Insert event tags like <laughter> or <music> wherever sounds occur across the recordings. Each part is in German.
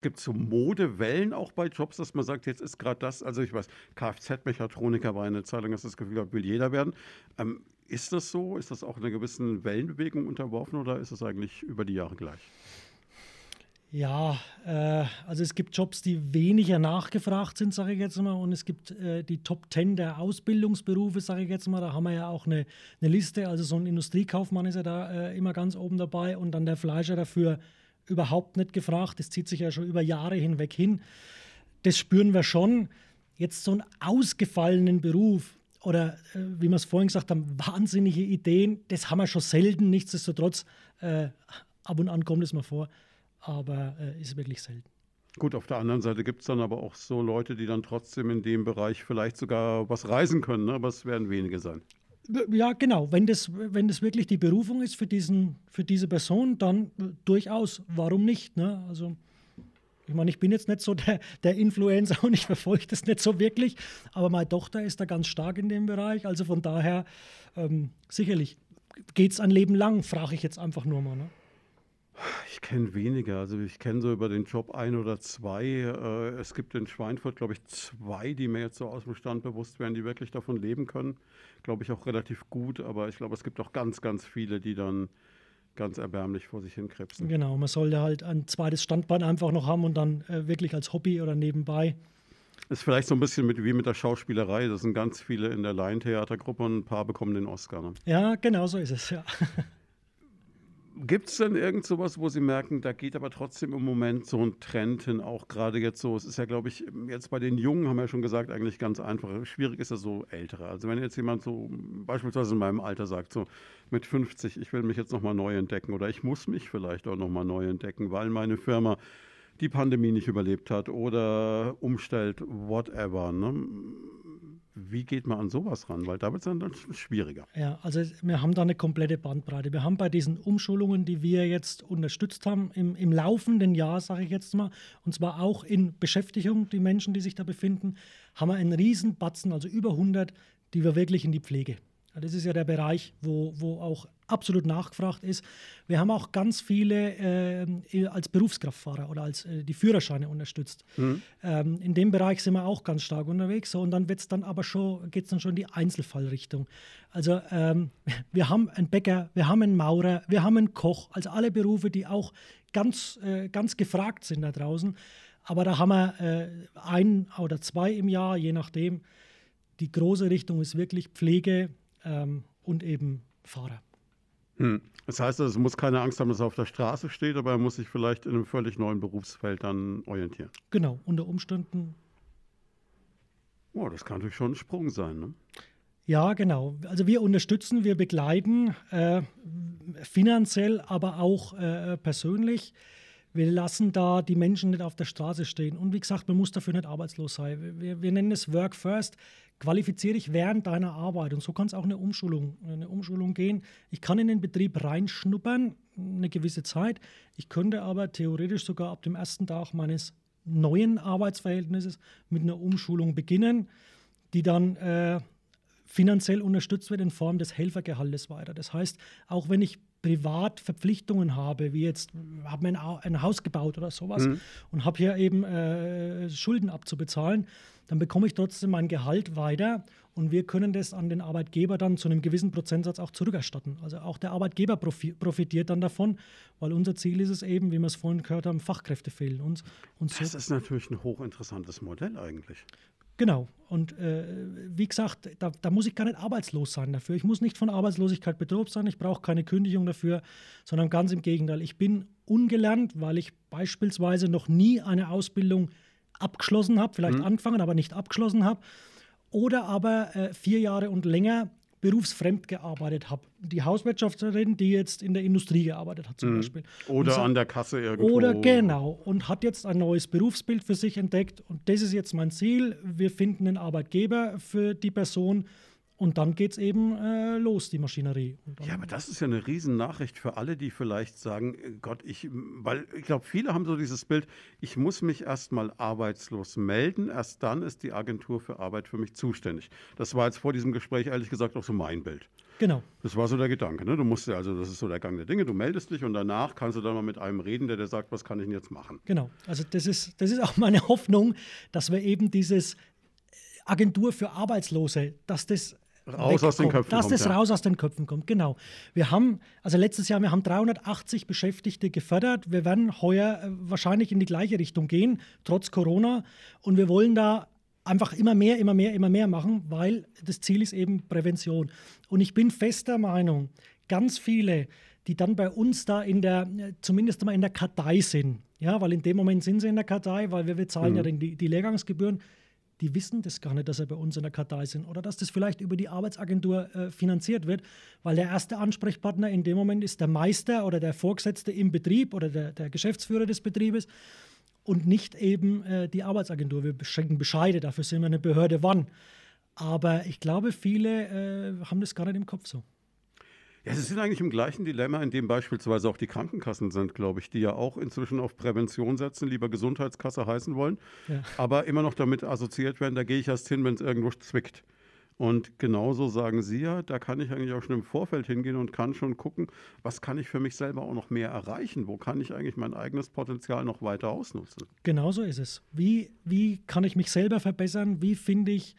Gibt es so Modewellen auch bei Jobs, dass man sagt, jetzt ist gerade das, also ich weiß, Kfz-Mechatroniker war eine Zeitung, dass das Gefühl hat, will jeder werden. Ähm, ist das so? Ist das auch einer gewissen Wellenbewegung unterworfen oder ist es eigentlich über die Jahre gleich? Ja, äh, also es gibt Jobs, die weniger nachgefragt sind, sage ich jetzt mal, und es gibt äh, die Top 10 der Ausbildungsberufe, sage ich jetzt mal. Da haben wir ja auch eine, eine Liste. Also so ein Industriekaufmann ist ja da äh, immer ganz oben dabei und dann der Fleischer dafür überhaupt nicht gefragt. Das zieht sich ja schon über Jahre hinweg hin. Das spüren wir schon. Jetzt so einen ausgefallenen Beruf oder äh, wie wir es vorhin gesagt haben, wahnsinnige Ideen, das haben wir schon selten. Nichtsdestotrotz, äh, ab und an kommt es mal vor aber äh, ist wirklich selten. Gut, auf der anderen Seite gibt es dann aber auch so Leute, die dann trotzdem in dem Bereich vielleicht sogar was reisen können, ne? aber es werden wenige sein. Ja, genau. Wenn das, wenn das wirklich die Berufung ist für, diesen, für diese Person, dann äh, durchaus. Warum nicht? Ne? Also, ich meine, ich bin jetzt nicht so der, der Influencer <laughs> und ich verfolge das nicht so wirklich, aber meine Tochter ist da ganz stark in dem Bereich. Also von daher, ähm, sicherlich geht es ein Leben lang, frage ich jetzt einfach nur mal. Ne? Ich kenne weniger. Also ich kenne so über den Job ein oder zwei. Äh, es gibt in Schweinfurt, glaube ich, zwei, die mir jetzt so aus dem Stand bewusst werden, die wirklich davon leben können. Glaube ich auch relativ gut. Aber ich glaube, es gibt auch ganz, ganz viele, die dann ganz erbärmlich vor sich hin krebsen. Genau, man sollte halt ein zweites Standbein einfach noch haben und dann äh, wirklich als Hobby oder nebenbei. Ist vielleicht so ein bisschen mit, wie mit der Schauspielerei. Das sind ganz viele in der Laientheatergruppe und ein paar bekommen den Oscar. Ne? Ja, genau so ist es, ja. <laughs> Gibt es denn irgend sowas, wo Sie merken, da geht aber trotzdem im Moment so ein Trend hin, auch gerade jetzt so, es ist ja, glaube ich, jetzt bei den Jungen, haben wir ja schon gesagt, eigentlich ganz einfach. Schwierig ist ja so Ältere. Also wenn jetzt jemand so beispielsweise in meinem Alter sagt, so mit 50, ich will mich jetzt nochmal neu entdecken oder ich muss mich vielleicht auch nochmal neu entdecken, weil meine Firma die Pandemie nicht überlebt hat oder umstellt, whatever. Ne? Wie geht man an sowas ran? Weil da wird es dann schwieriger. Ja, also wir haben da eine komplette Bandbreite. Wir haben bei diesen Umschulungen, die wir jetzt unterstützt haben, im, im laufenden Jahr, sage ich jetzt mal, und zwar auch in Beschäftigung, die Menschen, die sich da befinden, haben wir einen riesen Batzen, also über 100, die wir wirklich in die Pflege das ist ja der Bereich, wo, wo auch absolut nachgefragt ist. Wir haben auch ganz viele äh, als Berufskraftfahrer oder als äh, die Führerscheine unterstützt. Mhm. Ähm, in dem Bereich sind wir auch ganz stark unterwegs. So, und dann wird's dann aber schon, geht es dann schon in die Einzelfallrichtung. Also ähm, <laughs> wir haben einen Bäcker, wir haben einen Maurer, wir haben einen Koch, also alle Berufe, die auch ganz, äh, ganz gefragt sind da draußen. Aber da haben wir äh, ein oder zwei im Jahr, je nachdem. Die große Richtung ist wirklich Pflege, ähm, und eben Fahrer. Hm. Das heißt, es muss keine Angst haben, dass er auf der Straße steht, aber er muss sich vielleicht in einem völlig neuen Berufsfeld dann orientieren. Genau, unter Umständen. Oh, das kann natürlich schon ein Sprung sein, ne? Ja, genau. Also wir unterstützen, wir begleiten äh, finanziell, aber auch äh, persönlich. Wir lassen da die Menschen nicht auf der Straße stehen. Und wie gesagt, man muss dafür nicht arbeitslos sein. Wir, wir nennen es Work First qualifiziere dich während deiner Arbeit. Und so kann es auch eine Umschulung, eine Umschulung gehen. Ich kann in den Betrieb reinschnuppern, eine gewisse Zeit. Ich könnte aber theoretisch sogar ab dem ersten Tag meines neuen Arbeitsverhältnisses mit einer Umschulung beginnen, die dann äh, finanziell unterstützt wird in Form des Helfergehaltes weiter. Das heißt, auch wenn ich privat Verpflichtungen habe, wie jetzt habe mir ein, Haus gebaut oder sowas mhm. und habe hier eben äh, Schulden abzubezahlen, dann bekomme ich trotzdem mein Gehalt weiter und wir können das an den Arbeitgeber dann zu einem gewissen Prozentsatz auch zurückerstatten. Also auch der Arbeitgeber profitiert dann davon, weil unser Ziel ist es eben, wie wir es vorhin gehört haben, Fachkräfte fehlen uns. Und das so ist natürlich ein hochinteressantes Modell eigentlich. Genau. Und äh, wie gesagt, da, da, muss ich gar nicht arbeitslos sein dafür. Ich muss nicht von Arbeitslosigkeit bedroht sein. Ich brauche keine Kündigung dafür, sondern ganz im Gegenteil. Ich bin ungelernt, weil ich beispielsweise noch nie eine Ausbildung abgeschlossen habe, vielleicht mhm. angefangen, aber nicht abgeschlossen habe. Oder aber äh, vier Jahre und länger berufsfremd gearbeitet habe. Die Hauswirtschafterin, die jetzt in der Industrie gearbeitet hat zum mhm. Beispiel. Oder so, an der Kasse irgendwo. Oder genau. Und hat jetzt ein neues Berufsbild für sich entdeckt. Und das ist jetzt mein Ziel. Wir finden einen Arbeitgeber für die Person Und dann geht es eben äh, los, die Maschinerie. Ja, aber das ist ja eine Riesennachricht für alle, die vielleicht sagen, äh, Gott, ich, weil ich glaube, viele haben so dieses Bild, ich muss mich erstmal arbeitslos melden, erst dann ist die Agentur für Arbeit für mich zuständig. Das war jetzt vor diesem Gespräch ehrlich gesagt auch so mein Bild. Genau. Das war so der Gedanke. Ne? Du musst ja, also das ist so der Gang der Dinge, du meldest dich und danach kannst du dann mal mit einem reden, der dir sagt, was kann ich denn jetzt machen. Genau. Also das ist, das ist auch meine <laughs> Hoffnung, dass wir eben dieses Agentur für Arbeitslose, dass das raus aus den Köpfen dass kommt, das ja. raus aus den Köpfen kommt. Genau. Wir haben, also letztes Jahr, wir haben 380 Beschäftigte gefördert. Wir werden heuer äh, wahrscheinlich in die gleiche Richtung gehen, trotz Corona. Und wir wollen da einfach immer mehr, immer mehr, immer mehr machen, weil das Ziel ist eben Prävention. Und ich bin fester Meinung, ganz viele, die dann bei uns da in der, zumindest mal in der Kartei sind, ja, weil in dem Moment sind sie in der Kartei, weil wir bezahlen Mhm. ja die, die Lehrgangsgebühren, die wissen das gar nicht, dass sie bei uns in der Kartei sind oder dass das vielleicht über die Arbeitsagentur äh, finanziert wird, weil der erste Ansprechpartner in dem Moment ist der Meister oder der Vorgesetzte im Betrieb oder der, der Geschäftsführer des Betriebes und nicht eben äh, die Arbeitsagentur. Wir schenken Bescheide, dafür sind wir eine Behörde wann. Aber ich glaube, viele äh, haben das gar nicht im Kopf so. Ja, sie sind eigentlich im gleichen Dilemma, in dem beispielsweise auch die Krankenkassen sind, glaube ich, die ja auch inzwischen auf Prävention setzen, lieber Gesundheitskasse heißen wollen, Ja. aber immer noch damit assoziiert werden, da gehe ich erst hin, wenn es irgendwo zwickt. Und genauso sagen Sie ja, da kann ich eigentlich auch schon im Vorfeld hingehen und kann schon gucken, was kann ich für mich selber auch noch mehr erreichen? Wo kann ich eigentlich mein eigenes Potenzial noch weiter ausnutzen? Genau so ist es. Wie, wie kann ich mich selber verbessern? Wie finde ich,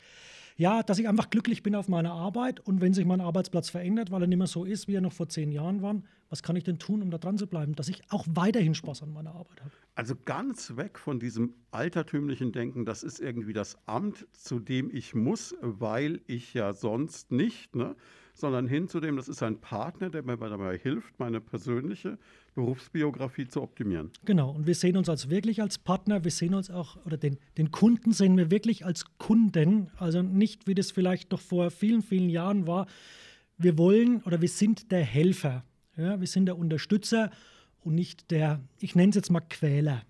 ja, dass ich einfach glücklich bin auf meiner Arbeit und wenn sich mein Arbeitsplatz verändert, weil er nicht mehr so ist, wie er noch vor zehn Jahren war, was kann ich denn tun, um da dran zu bleiben, dass ich auch weiterhin Spaß an meiner Arbeit habe? Also ganz weg von diesem altertümlichen Denken, das ist irgendwie das Amt, zu dem ich muss, weil ich ja sonst nicht, ne? Sondern hin zu dem, das ist ein Partner, der mir dabei hilft, meine persönliche Berufsbiografie zu optimieren. Genau, und wir sehen uns als wirklich als Partner, wir sehen uns auch, oder den, den Kunden sehen wir wirklich als Kunden, also nicht wie das vielleicht noch vor vielen, vielen Jahren war. Wir wollen oder wir sind der Helfer, ja, wir sind der Unterstützer und nicht der, ich nenne es jetzt mal Quäler.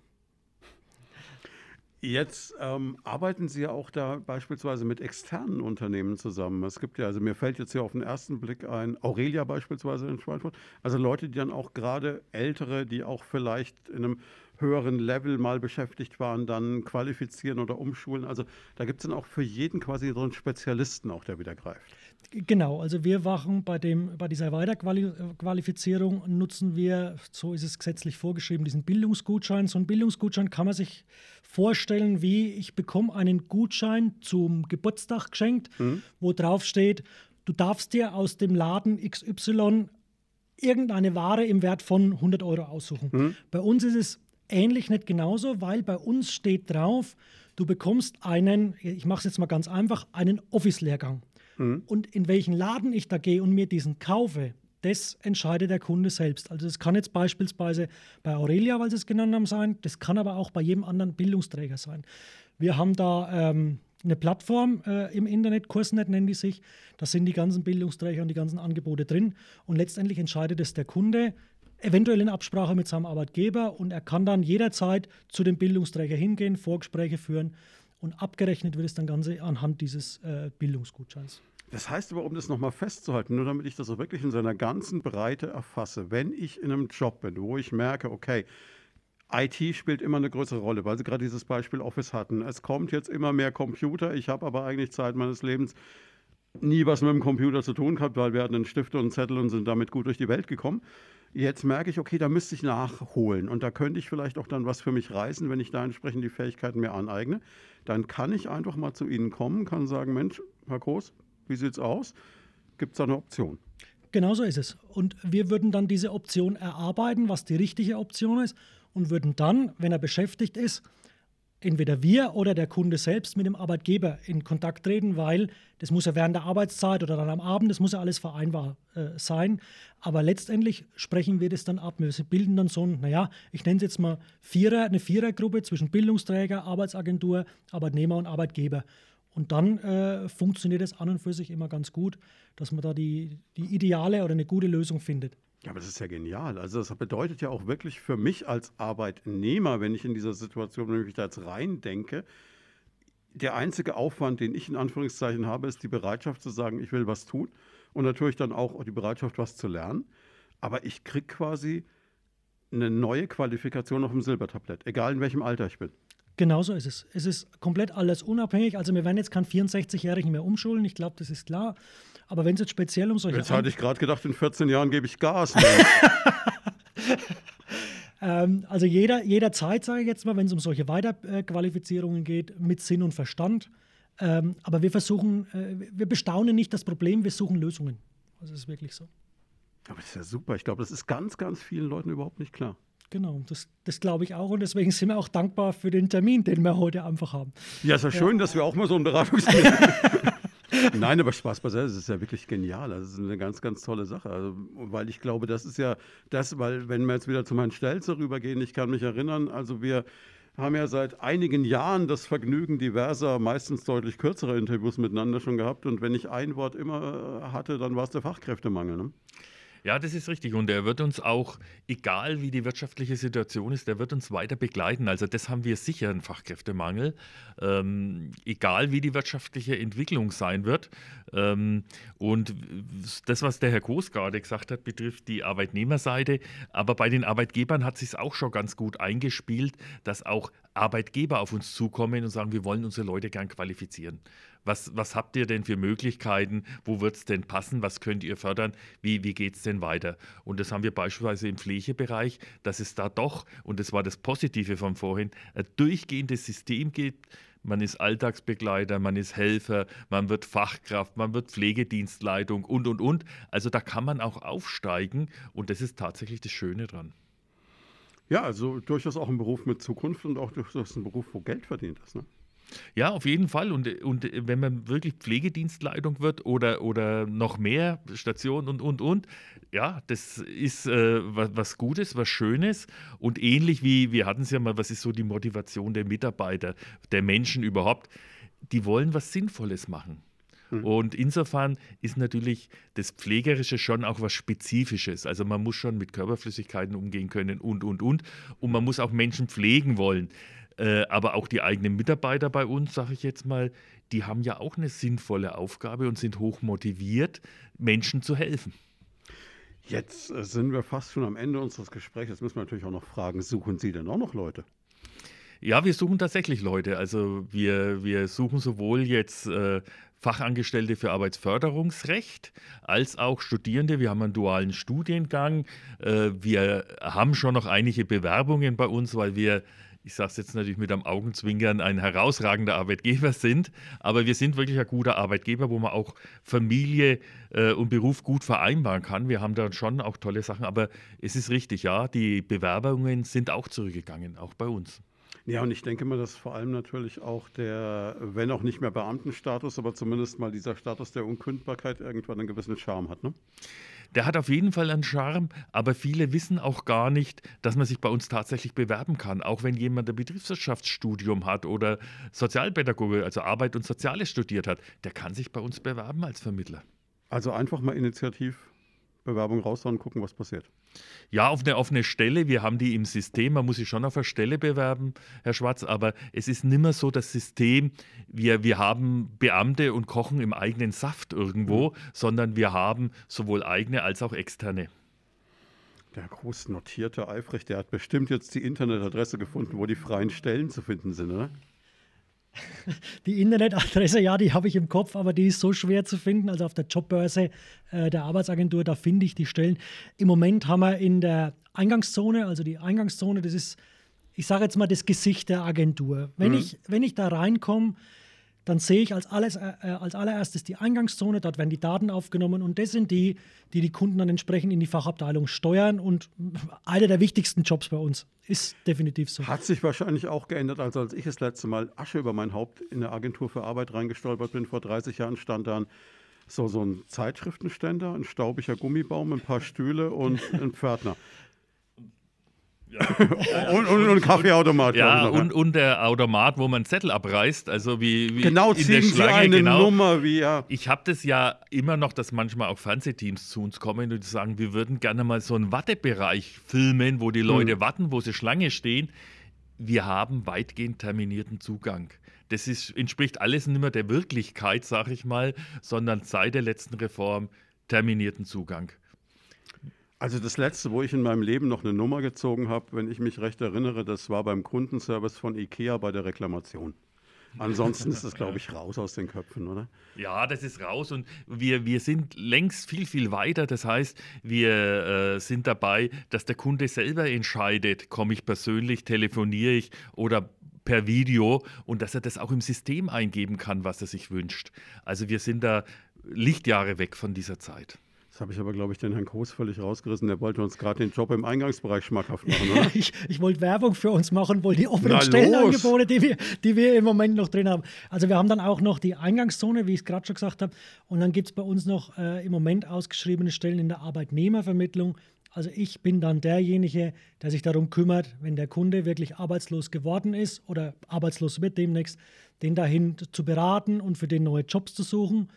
Jetzt ähm, arbeiten Sie ja auch da beispielsweise mit externen Unternehmen zusammen. Es gibt ja, also mir fällt jetzt hier auf den ersten Blick ein, Aurelia beispielsweise in Schweinfurt. Also Leute, die dann auch gerade ältere, die auch vielleicht in einem höheren Level mal beschäftigt waren, dann qualifizieren oder umschulen. Also da gibt es dann auch für jeden quasi so einen Spezialisten auch, der wieder greift. Genau, also wir wachen bei, dem, bei dieser Weiterqualifizierung, nutzen wir, so ist es gesetzlich vorgeschrieben, diesen Bildungsgutschein. So ein Bildungsgutschein kann man sich vorstellen, wie ich bekomme einen Gutschein zum Geburtstag geschenkt, wo drauf steht, du darfst dir aus dem Laden XY irgendeine Ware im Wert von 100 Euro aussuchen. Bei uns ist es ähnlich nicht genauso, weil bei uns steht drauf, du bekommst einen, ich mache es jetzt mal ganz einfach, einen Office-Lehrgang. Und in welchen Laden ich da gehe und mir diesen kaufe, das entscheidet der Kunde selbst. Also das kann jetzt beispielsweise bei Aurelia, weil Sie es genannt haben, sein. Das kann aber auch bei jedem anderen Bildungsträger sein. Wir haben da ähm, eine Plattform äh, im Internet, Kursnet nennen die sich. Da sind die ganzen Bildungsträger und die ganzen Angebote drin. Und letztendlich entscheidet es der Kunde, eventuell in Absprache mit seinem Arbeitgeber. Und er kann dann jederzeit zu dem Bildungsträger hingehen, Vorgespräche führen. Und abgerechnet wird es dann Ganze anhand dieses äh, Bildungsgutscheins. Das heißt aber, um das nochmal festzuhalten, nur damit ich das auch wirklich in seiner ganzen Breite erfasse, wenn ich in einem Job bin, wo ich merke, okay, IT spielt immer eine größere Rolle, weil Sie gerade dieses Beispiel Office hatten. Es kommt jetzt immer mehr Computer, ich habe aber eigentlich Zeit meines Lebens nie was mit dem Computer zu tun gehabt, weil wir hatten einen Stift und einen Zettel und sind damit gut durch die Welt gekommen. Jetzt merke ich, okay, da müsste ich nachholen und da könnte ich vielleicht auch dann was für mich reißen, wenn ich da entsprechend die Fähigkeiten mir aneigne. Dann kann ich einfach mal zu Ihnen kommen, kann sagen, Mensch, Herr Groß, wie sieht's aus? Gibt es da eine Option? Genau so ist es. Und wir würden dann diese Option erarbeiten, was die richtige Option ist, und würden dann, wenn er beschäftigt ist, entweder wir oder der Kunde selbst mit dem Arbeitgeber in Kontakt treten, weil das muss ja während der Arbeitszeit oder dann am Abend, das muss ja alles vereinbar äh, sein. Aber letztendlich sprechen wir das dann ab. Wir bilden dann so ein, naja, ich nenne es jetzt mal Vierer, eine Vierergruppe zwischen Bildungsträger, Arbeitsagentur, Arbeitnehmer und Arbeitgeber. Und dann äh, funktioniert es an und für sich immer ganz gut, dass man da die, die ideale oder eine gute Lösung findet. Ja, aber das ist ja genial. Also das bedeutet ja auch wirklich für mich als Arbeitnehmer, wenn ich in dieser Situation, wenn ich mich da jetzt rein denke, der einzige Aufwand, den ich in Anführungszeichen habe, ist die Bereitschaft zu sagen, ich will was tun und natürlich dann auch die Bereitschaft, was zu lernen. Aber ich kriege quasi eine neue Qualifikation auf dem Silbertablett, egal in welchem Alter ich bin. Genauso ist es. Es ist komplett alles unabhängig. Also wir werden jetzt keinen 64-Jährigen mehr umschulen, ich glaube, das ist klar. Aber wenn es jetzt speziell um solche... Jetzt hatte ich gerade gedacht, in 14 Jahren gebe ich Gas. <laughs> ähm, also jeder, jederzeit, sage ich jetzt mal, wenn es um solche Weiterqualifizierungen geht, mit Sinn und Verstand. Ähm, aber wir versuchen, äh, wir bestaunen nicht das Problem, wir suchen Lösungen. Das ist wirklich so. Aber das ist ja super. Ich glaube, das ist ganz, ganz vielen Leuten überhaupt nicht klar. Genau, das, das glaube ich auch. Und deswegen sind wir auch dankbar für den Termin, den wir heute einfach haben. Ja, ist ja schön, dass wir auch mal so ein Beratungstermin <laughs> Nein, aber Spaß beiseite, das ist ja wirklich genial. Das ist eine ganz, ganz tolle Sache. Also, weil ich glaube, das ist ja das, weil, wenn wir jetzt wieder zu meinen Stelzer rübergehen, ich kann mich erinnern, also wir haben ja seit einigen Jahren das Vergnügen diverser, meistens deutlich kürzerer Interviews miteinander schon gehabt. Und wenn ich ein Wort immer hatte, dann war es der Fachkräftemangel. Ne? Ja, das ist richtig. Und er wird uns auch, egal wie die wirtschaftliche Situation ist, der wird uns weiter begleiten. Also das haben wir sicher, einen Fachkräftemangel. Ähm, egal wie die wirtschaftliche Entwicklung sein wird. Ähm, und das, was der Herr Koos gerade gesagt hat, betrifft die Arbeitnehmerseite. Aber bei den Arbeitgebern hat sich auch schon ganz gut eingespielt, dass auch Arbeitgeber auf uns zukommen und sagen, wir wollen unsere Leute gern qualifizieren. Was, was habt ihr denn für Möglichkeiten? Wo wird es denn passen? Was könnt ihr fördern? Wie, wie geht es denn weiter? Und das haben wir beispielsweise im Pflegebereich, dass es da doch, und das war das Positive von vorhin, ein durchgehendes System gibt. Man ist Alltagsbegleiter, man ist Helfer, man wird Fachkraft, man wird Pflegedienstleitung und, und, und. Also da kann man auch aufsteigen und das ist tatsächlich das Schöne dran. Ja, also durchaus auch ein Beruf mit Zukunft und auch durchaus ein Beruf, wo Geld verdient ist. Ne? Ja, auf jeden Fall. Und, und wenn man wirklich Pflegedienstleitung wird oder, oder noch mehr Stationen und, und, und, ja, das ist äh, was, was, Gutes, was Schönes. Und ähnlich wie, wir hatten es ja mal, was ist so die Motivation der Mitarbeiter, der Menschen überhaupt, die wollen was Sinnvolles machen. Hm. Und insofern ist natürlich das Pflegerische schon auch was Spezifisches. Also man muss schon mit Körperflüssigkeiten umgehen können und, und, und. Und man muss auch Menschen pflegen wollen. Äh, aber auch die eigenen Mitarbeiter bei uns, sage ich jetzt mal, die haben ja auch eine sinnvolle Aufgabe und sind hoch motiviert, Menschen zu helfen. Jetzt äh, sind wir fast schon am Ende unseres Gesprächs. Jetzt müssen wir natürlich auch noch fragen, suchen Sie denn auch noch Leute? Ja, wir suchen tatsächlich Leute. Also wir, wir suchen sowohl jetzt äh, Fachangestellte für Arbeitsförderungsrecht als auch Studierende. Wir haben einen dualen Studiengang. Äh, wir haben schon noch einige Bewerbungen bei uns, weil wir ich sage es jetzt natürlich mit einem Augenzwinkern, ein herausragender Arbeitgeber sind. Aber wir sind wirklich ein guter Arbeitgeber, wo man auch Familie äh, und Beruf gut vereinbaren kann. Wir haben da schon auch tolle Sachen. Aber es ist richtig, ja, die Bewerbungen sind auch zurückgegangen, auch bei uns. Ja, und ich denke mal, dass vor allem natürlich auch der, wenn auch nicht mehr Beamtenstatus, aber zumindest mal dieser Status der Unkündbarkeit irgendwann einen gewissen Charme hat. Ne? Der hat auf jeden Fall einen Charme, aber viele wissen auch gar nicht, dass man sich bei uns tatsächlich bewerben kann. Auch wenn jemand ein Betriebswirtschaftsstudium hat oder Sozialpädagoge, also Arbeit und Soziales studiert hat, der kann sich bei uns bewerben als Vermittler. Also einfach mal initiativ Bewerbung raushauen und gucken, was passiert. Ja, auf eine offene Stelle. Wir haben die im System. Man muss sich schon auf eine Stelle bewerben, Herr Schwarz. Aber es ist nimmer so das System, wir, wir haben Beamte und kochen im eigenen Saft irgendwo, mhm. sondern wir haben sowohl eigene als auch externe. Der groß notierte Eifrich, der hat bestimmt jetzt die Internetadresse gefunden, wo die freien Stellen zu finden sind, oder? <laughs> Die Internetadresse, ja, die habe ich im Kopf, aber die ist so schwer zu finden. Also auf der Jobbörse äh, der Arbeitsagentur, da finde ich die Stellen. Im Moment haben wir in der Eingangszone, also die Eingangszone, das ist, ich sage jetzt mal, das Gesicht der Agentur. Wenn, mhm. ich, wenn ich da reinkomme, dann sehe ich als, alles, äh, äh, als allererstes die Eingangszone, dort werden die Daten aufgenommen und das sind die, die die Kunden dann entsprechend in die Fachabteilung steuern und <laughs> einer der wichtigsten Jobs bei uns ist definitiv so. Hat sich wahrscheinlich auch geändert, also als ich das letzte Mal Asche über mein Haupt in der Agentur für Arbeit reingestolpert bin, vor 30 Jahren stand dann so, so ein Zeitschriftenständer, ein staubiger Gummibaum, ein paar Stühle und ein Pförtner. <laughs> Ja. und, und, und Kaffeeautomat. Ja, und, und der Automat, wo man Zettel abreißt, also wie, wie genau, in der Schlange. Sie eine genau. Nummer, wie ja. Ich habe das ja immer noch, dass manchmal auch Fernsehteams zu uns kommen und sagen, wir würden gerne mal so einen Wartebereich filmen, wo die Leute hm. warten, wo sie Schlange stehen wir haben weitgehend terminierten Zugang. Das ist, entspricht alles nicht mehr der Wirklichkeit, sage ich mal, sondern seit der letzten Reform terminierten Zugang. Also das letzte, wo ich in meinem Leben noch eine Nummer gezogen habe, wenn ich mich recht erinnere, das war beim Kundenservice von IKEA bei der Reklamation. Ansonsten ist es, glaube <laughs> ich, raus aus den Köpfen, oder? Ja, das ist raus und wir, wir sind längst viel, viel weiter. Das heißt, wir äh, sind dabei, dass der Kunde selber entscheidet, komme ich persönlich, telefoniere ich oder per Video und dass er das auch im System eingeben kann, was er sich wünscht. Also wir sind da Lichtjahre weg von dieser Zeit. Habe ich aber, glaube ich, den Herrn Koos völlig rausgerissen. Der wollte uns gerade den Job im Eingangsbereich schmackhaft machen, oder? <laughs> ich, ich wollte Werbung für uns machen, wohl die offenen Na, Stellenangebote, die wir, die wir im Moment noch drin haben. Also wir haben dann auch noch die Eingangszone, wie ich es gerade schon gesagt habe. Und dann gibt es bei uns noch äh, im Moment ausgeschriebene Stellen in der Arbeitnehmervermittlung. Also ich bin dann derjenige, der sich darum kümmert, wenn der Kunde wirklich arbeitslos geworden ist oder arbeitslos wird demnächst, den dahin zu beraten und für den neue Jobs zu suchen.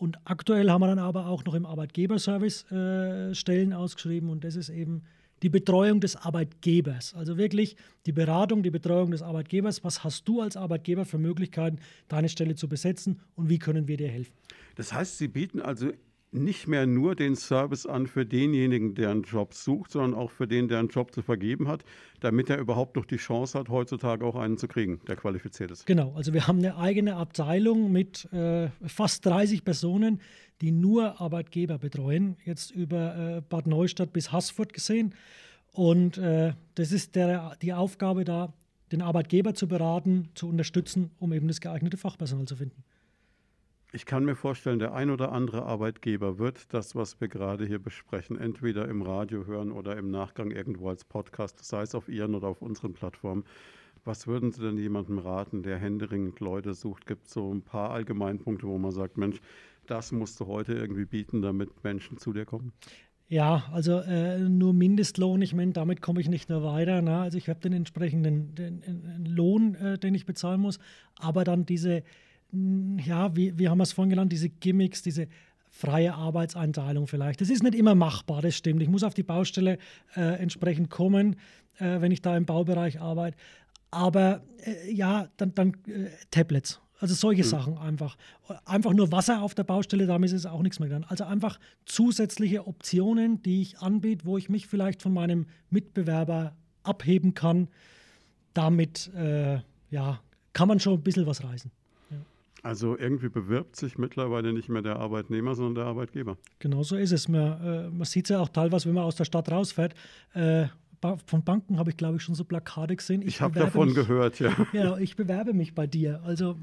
Und aktuell haben wir dann aber auch noch im Arbeitgeberservice äh, Stellen ausgeschrieben und das ist eben die Betreuung des Arbeitgebers. Also wirklich die Beratung, die Betreuung des Arbeitgebers. Was hast du als Arbeitgeber für Möglichkeiten, deine Stelle zu besetzen und wie können wir dir helfen? Das heißt, Sie bieten also nicht mehr nur den Service an für denjenigen, der einen Job sucht, sondern auch für den, der einen Job zu vergeben hat, damit er überhaupt noch die Chance hat, heutzutage auch einen zu kriegen, der qualifiziert ist. Genau, also wir haben eine eigene Abteilung mit äh, fast 30 Personen, die nur Arbeitgeber betreuen, jetzt über äh, Bad Neustadt bis Haßfurt gesehen. Und äh, das ist der, die Aufgabe da, den Arbeitgeber zu beraten, zu unterstützen, um eben das geeignete Fachpersonal zu finden. Ich kann mir vorstellen, der ein oder andere Arbeitgeber wird das, was wir gerade hier besprechen, entweder im Radio hören oder im Nachgang irgendwo als Podcast, sei es auf Ihren oder auf unseren Plattformen. Was würden Sie denn jemandem raten, der händeringend Leute sucht? Gibt es so ein paar Allgemeinpunkte, wo man sagt, Mensch, das musst du heute irgendwie bieten, damit Menschen zu dir kommen? Ja, also äh, nur Mindestlohn, ich meine, damit komme ich nicht mehr weiter. Ne? Also ich habe den entsprechenden den, den Lohn, äh, den ich bezahlen muss, aber dann diese ja, wie, wie haben wir es vorhin genannt, diese Gimmicks, diese freie Arbeitseinteilung vielleicht. Das ist nicht immer machbar, das stimmt. Ich muss auf die Baustelle äh, entsprechend kommen, äh, wenn ich da im Baubereich arbeite. Aber äh, ja, dann, dann äh, Tablets. Also solche mhm. Sachen einfach. Einfach nur Wasser auf der Baustelle, damit ist es auch nichts mehr dran. Also einfach zusätzliche Optionen, die ich anbiete, wo ich mich vielleicht von meinem Mitbewerber abheben kann. Damit äh, ja, kann man schon ein bisschen was reißen. Also irgendwie bewirbt sich mittlerweile nicht mehr der Arbeitnehmer, sondern der Arbeitgeber. Genau so ist es. Man, äh, man sieht es ja auch teilweise, wenn man aus der Stadt rausfährt. Äh, von Banken habe ich, glaube ich, schon so Plakate gesehen. Ich, ich habe davon mich, gehört, ja. <laughs> Ja, ich bewerbe mich bei dir. Also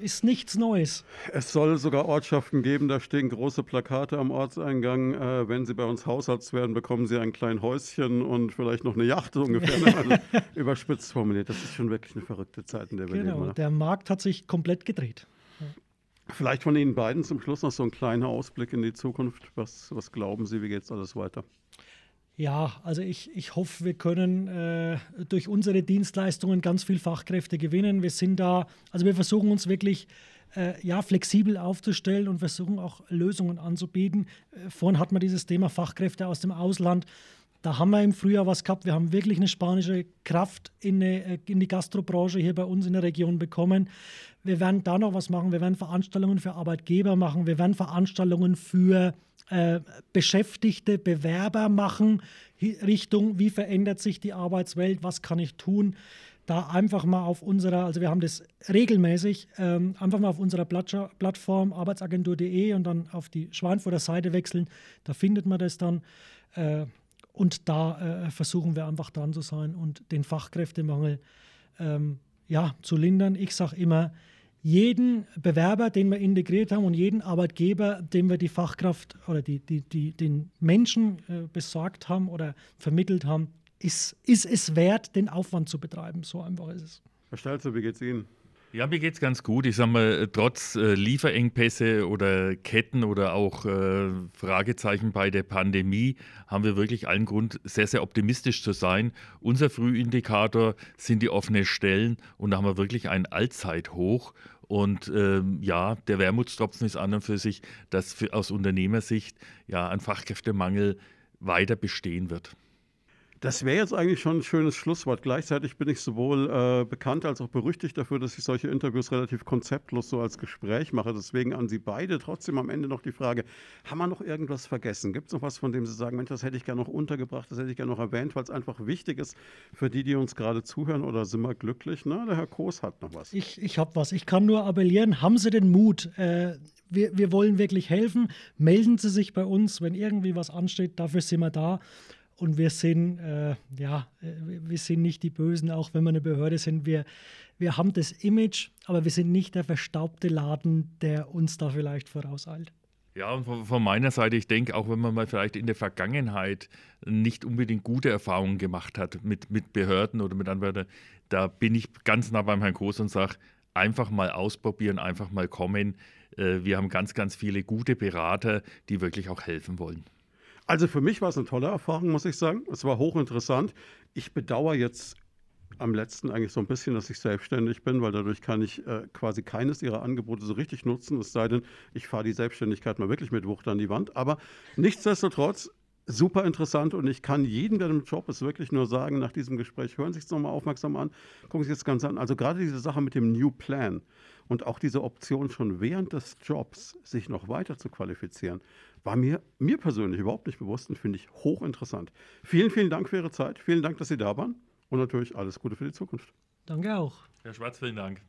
ist nichts Neues. Es soll sogar Ortschaften geben, da stehen große Plakate am Ortseingang. Äh, wenn Sie bei uns Hausarzt werden, bekommen Sie ein kleines Häuschen und vielleicht noch eine Yacht, so ungefähr. also, <laughs> überspitzt formuliert. Das ist schon wirklich eine verrückte Zeit, in der wir genau, leben. Genau, der Markt hat sich komplett gedreht. Vielleicht von Ihnen beiden zum Schluss noch so ein kleiner Ausblick in die Zukunft. Was, was glauben Sie, wie geht es alles weiter? Ja, also ich, ich hoffe, wir können äh, durch unsere Dienstleistungen ganz viel Fachkräfte gewinnen. Wir sind da, also wir versuchen uns wirklich äh, ja, flexibel aufzustellen und versuchen auch Lösungen anzubieten. Äh, vorhin hat man dieses Thema Fachkräfte aus dem Ausland. Da haben wir im Frühjahr was gehabt. Wir haben wirklich eine spanische Kraft in, eine, äh, in die Gastrobranche hier bei uns in der Region bekommen. Wir werden da noch was machen. Wir werden Veranstaltungen für Arbeitgeber machen. Wir werden Veranstaltungen für äh, Beschäftigte, Bewerber machen. Richtung, wie verändert sich die Arbeitswelt? Was kann ich tun? Da einfach mal auf unserer, also wir haben das regelmäßig, ähm, einfach mal auf unserer Plattform arbeitsagentur.de und dann auf die Schweinfurter Seite wechseln. Da findet man das dann. Äh, und da äh, versuchen wir einfach dran zu sein und den Fachkräftemangel ähm, ja, zu lindern. Ich sage immer, jeden Bewerber, den wir integriert haben und jeden Arbeitgeber, dem wir die Fachkraft oder die, die, die, den Menschen äh, besorgt haben oder vermittelt haben, ist, ist es wert, den Aufwand zu betreiben. So einfach ist es. Herr Stalzer, wie geht es Ihnen? Ja, mir geht es ganz gut. Ich sage mal, trotz äh, Lieferengpässe oder Ketten oder auch äh, Fragezeichen bei der Pandemie haben wir wirklich allen Grund, sehr, sehr optimistisch zu sein. Unser Frühindikator sind die offenen Stellen und da haben wir wirklich ein Allzeithoch. Und ähm, ja, der Wermutstropfen ist an und für sich, dass für, aus Unternehmersicht ja ein Fachkräftemangel weiter bestehen wird. Das wäre jetzt eigentlich schon ein schönes Schlusswort. Gleichzeitig bin ich sowohl äh, bekannt als auch berüchtigt dafür, dass ich solche Interviews relativ konzeptlos so als Gespräch mache. Deswegen an Sie beide trotzdem am Ende noch die Frage, haben wir noch irgendwas vergessen? Gibt es noch was, von dem Sie sagen, Mensch, das hätte ich gerne noch untergebracht, das hätte ich gerne noch erwähnt, weil es einfach wichtig ist für die, die uns gerade zuhören oder sind wir glücklich? Na, der Herr Koos hat noch was. Ich, ich habe was. Ich kann nur appellieren, haben Sie den Mut? Äh, wir, wir wollen wirklich helfen. Melden Sie sich bei uns, wenn irgendwie was ansteht. Dafür sind wir da. Und wir sind, äh, ja, äh, wir sind nicht die Bösen, auch wenn wir eine Behörde sind. Wir, wir haben das Image, aber wir sind nicht der verstaubte Laden, der uns da vielleicht vorauseilt. Ja, und von, meiner Seite, ich denke, auch wenn man mal vielleicht in der Vergangenheit nicht unbedingt gute Erfahrungen gemacht hat mit, mit Behörden oder mit Anwälten, da bin ich ganz nah beim Herrn Groß und sage, einfach mal ausprobieren, einfach mal kommen. Äh, wir haben ganz, ganz viele gute Berater, die wirklich auch helfen wollen. Also für mich war es eine tolle Erfahrung, muss ich sagen. Es war hochinteressant. Ich bedauere jetzt am letzten eigentlich so ein bisschen, dass ich selbstständig bin, weil dadurch kann ich äh, quasi keines ihrer Angebote so richtig nutzen, es sei denn, ich fahre die Selbstständigkeit mal wirklich mit Wucht an die Wand. Aber nichtsdestotrotz, super interessant und ich kann jedem, der im Job ist, wirklich nur sagen, nach diesem Gespräch, hören Sie sich es nochmal aufmerksam an, gucken Sie sich das Ganze an. Also gerade diese Sache mit dem New Plan und auch diese Option schon während des Jobs, sich noch weiter zu qualifizieren, war mir, mir persönlich überhaupt nicht bewusst und finde ich hochinteressant. Vielen, vielen Dank für Ihre Zeit. Vielen Dank, dass Sie da waren und natürlich alles Gute für die Zukunft. Danke auch. Herr Schwarz, vielen Dank.